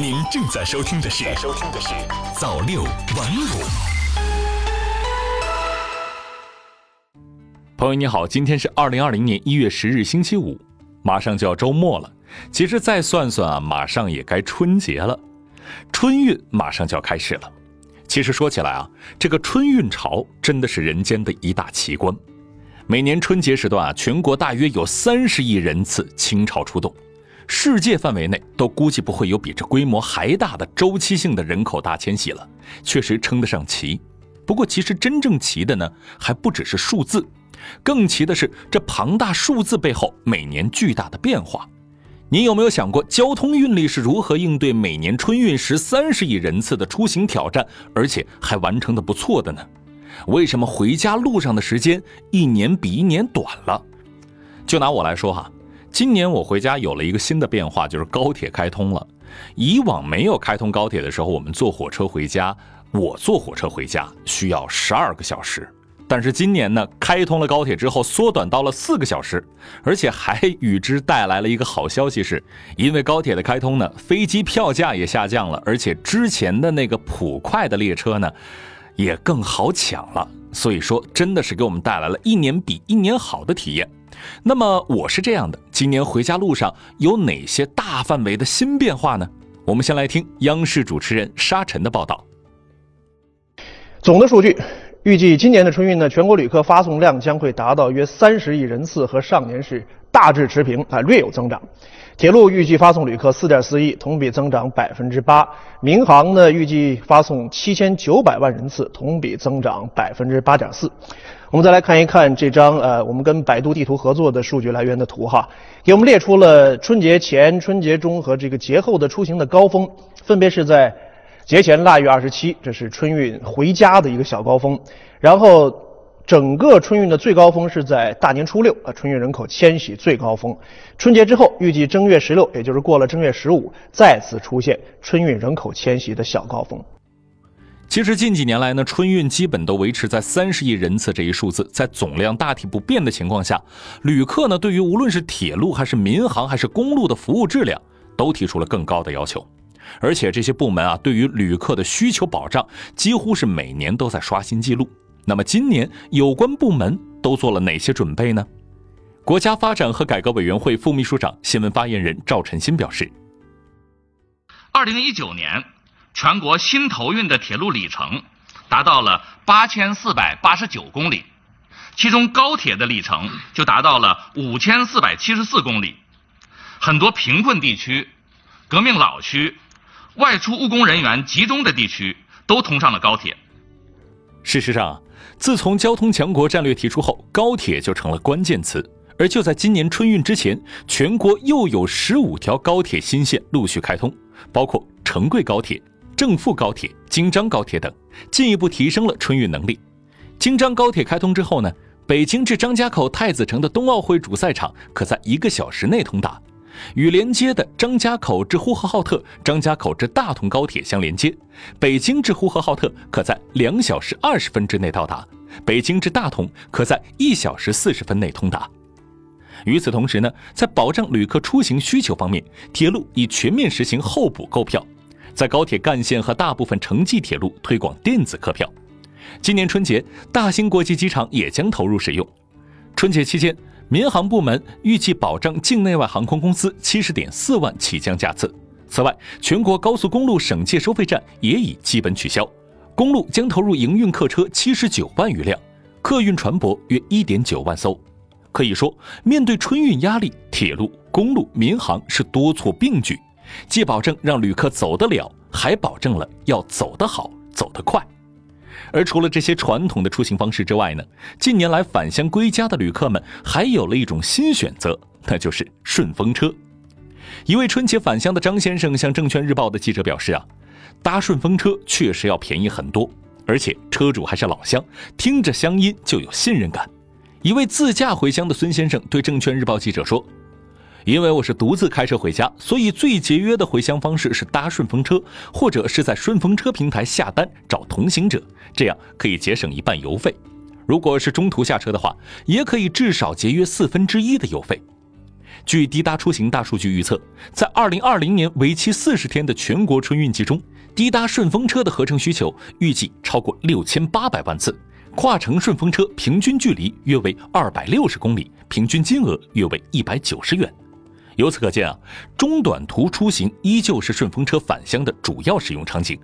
您正在收听的是《收听的是早六晚五》。朋友你好，今天是二零二零年一月十日星期五，马上就要周末了。其实再算算啊，马上也该春节了，春运马上就要开始了。其实说起来啊，这个春运潮真的是人间的一大奇观。每年春节时段啊，全国大约有三十亿人次倾巢出动，世界范围内都估计不会有比这规模还大的周期性的人口大迁徙了，确实称得上奇。不过，其实真正奇的呢，还不只是数字。更奇的是，这庞大数字背后每年巨大的变化。您有没有想过，交通运力是如何应对每年春运时三十亿人次的出行挑战，而且还完成的不错的呢？为什么回家路上的时间一年比一年短了？就拿我来说哈，今年我回家有了一个新的变化，就是高铁开通了。以往没有开通高铁的时候，我们坐火车回家，我坐火车回家需要十二个小时。但是今年呢，开通了高铁之后，缩短到了四个小时，而且还与之带来了一个好消息，是因为高铁的开通呢，飞机票价也下降了，而且之前的那个普快的列车呢，也更好抢了。所以说，真的是给我们带来了一年比一年好的体验。那么我是这样的，今年回家路上有哪些大范围的新变化呢？我们先来听央视主持人沙尘的报道。总的数据。预计今年的春运呢，全国旅客发送量将会达到约三十亿人次，和上年是大致持平啊，略有增长。铁路预计发送旅客四点四亿，同比增长百分之八。民航呢，预计发送七千九百万人次，同比增长百分之八点四。我们再来看一看这张呃，我们跟百度地图合作的数据来源的图哈，给我们列出了春节前、春节中和这个节后的出行的高峰，分别是在。节前腊月二十七，这是春运回家的一个小高峰，然后整个春运的最高峰是在大年初六啊，春运人口迁徙最高峰。春节之后，预计正月十六，也就是过了正月十五，再次出现春运人口迁徙的小高峰。其实近几年来呢，春运基本都维持在三十亿人次这一数字，在总量大体不变的情况下，旅客呢对于无论是铁路还是民航还是公路的服务质量，都提出了更高的要求。而且这些部门啊，对于旅客的需求保障，几乎是每年都在刷新记录。那么今年有关部门都做了哪些准备呢？国家发展和改革委员会副秘书长、新闻发言人赵晨新表示：，二零一九年，全国新投运的铁路里程达到了八千四百八十九公里，其中高铁的里程就达到了五千四百七十四公里，很多贫困地区、革命老区。外出务工人员集中的地区都通上了高铁。事实上，自从交通强国战略提出后，高铁就成了关键词。而就在今年春运之前，全国又有十五条高铁新线陆续开通，包括成贵高铁、正负高铁、京张高铁等，进一步提升了春运能力。京张高铁开通之后呢，北京至张家口太子城的冬奥会主赛场可在一个小时内通达。与连接的张家口至呼和浩特、张家口至大同高铁相连接，北京至呼和浩特可在两小时二十分之内到达，北京至大同可在一小时四十分内通达。与此同时呢，在保障旅客出行需求方面，铁路已全面实行候补购票，在高铁干线和大部分城际铁路推广电子客票。今年春节，大兴国际机场也将投入使用。春节期间。民航部门预计保障境内外航空公司七十点四万起降架次。此外，全国高速公路省界收费站也已基本取消，公路将投入营运客车七十九万余辆，客运船舶约一点九万艘。可以说，面对春运压力，铁路、公路、民航是多措并举，既保证让旅客走得了，还保证了要走得好、走得快。而除了这些传统的出行方式之外呢，近年来返乡归家的旅客们还有了一种新选择，那就是顺风车。一位春节返乡的张先生向证券日报的记者表示啊，搭顺风车确实要便宜很多，而且车主还是老乡，听着乡音就有信任感。一位自驾回乡的孙先生对证券日报记者说。因为我是独自开车回家，所以最节约的回乡方式是搭顺风车，或者是在顺风车平台下单找同行者，这样可以节省一半油费。如果是中途下车的话，也可以至少节约四分之一的油费。据滴答出行大数据预测，在2020年为期四十天的全国春运季中，滴答顺风车的合成需求预计超过六千八百万次，跨城顺风车平均距离约为二百六十公里，平均金额约为一百九十元。由此可见啊，中短途出行依旧是顺风车返乡的主要使用场景。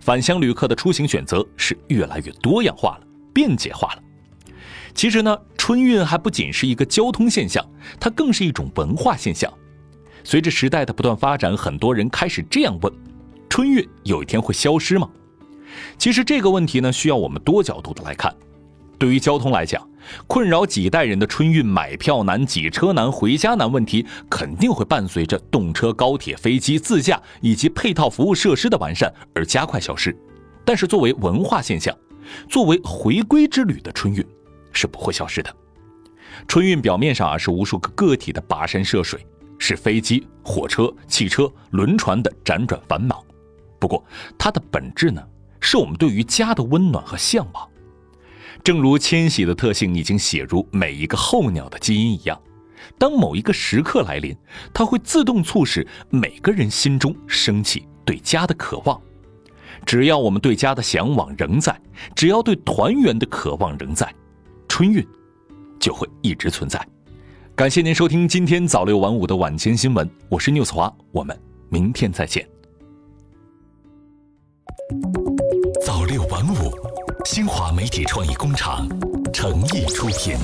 返乡旅客的出行选择是越来越多样化了，便捷化了。其实呢，春运还不仅是一个交通现象，它更是一种文化现象。随着时代的不断发展，很多人开始这样问：春运有一天会消失吗？其实这个问题呢，需要我们多角度的来看。对于交通来讲，困扰几代人的春运买票难、挤车难、回家难问题，肯定会伴随着动车、高铁、飞机、自驾以及配套服务设施的完善而加快消失。但是作为文化现象，作为回归之旅的春运。是不会消失的。春运表面上啊是无数个个体的跋山涉水，是飞机、火车、汽车、轮船的辗转繁忙。不过它的本质呢，是我们对于家的温暖和向往。正如迁徙的特性已经写入每一个候鸟的基因一样，当某一个时刻来临，它会自动促使每个人心中升起对家的渴望。只要我们对家的向往仍在，只要对团圆的渴望仍在。春运就会一直存在。感谢您收听今天早六晚五的晚间新闻，我是 news 华，我们明天再见。新华媒体创意工厂诚意出品。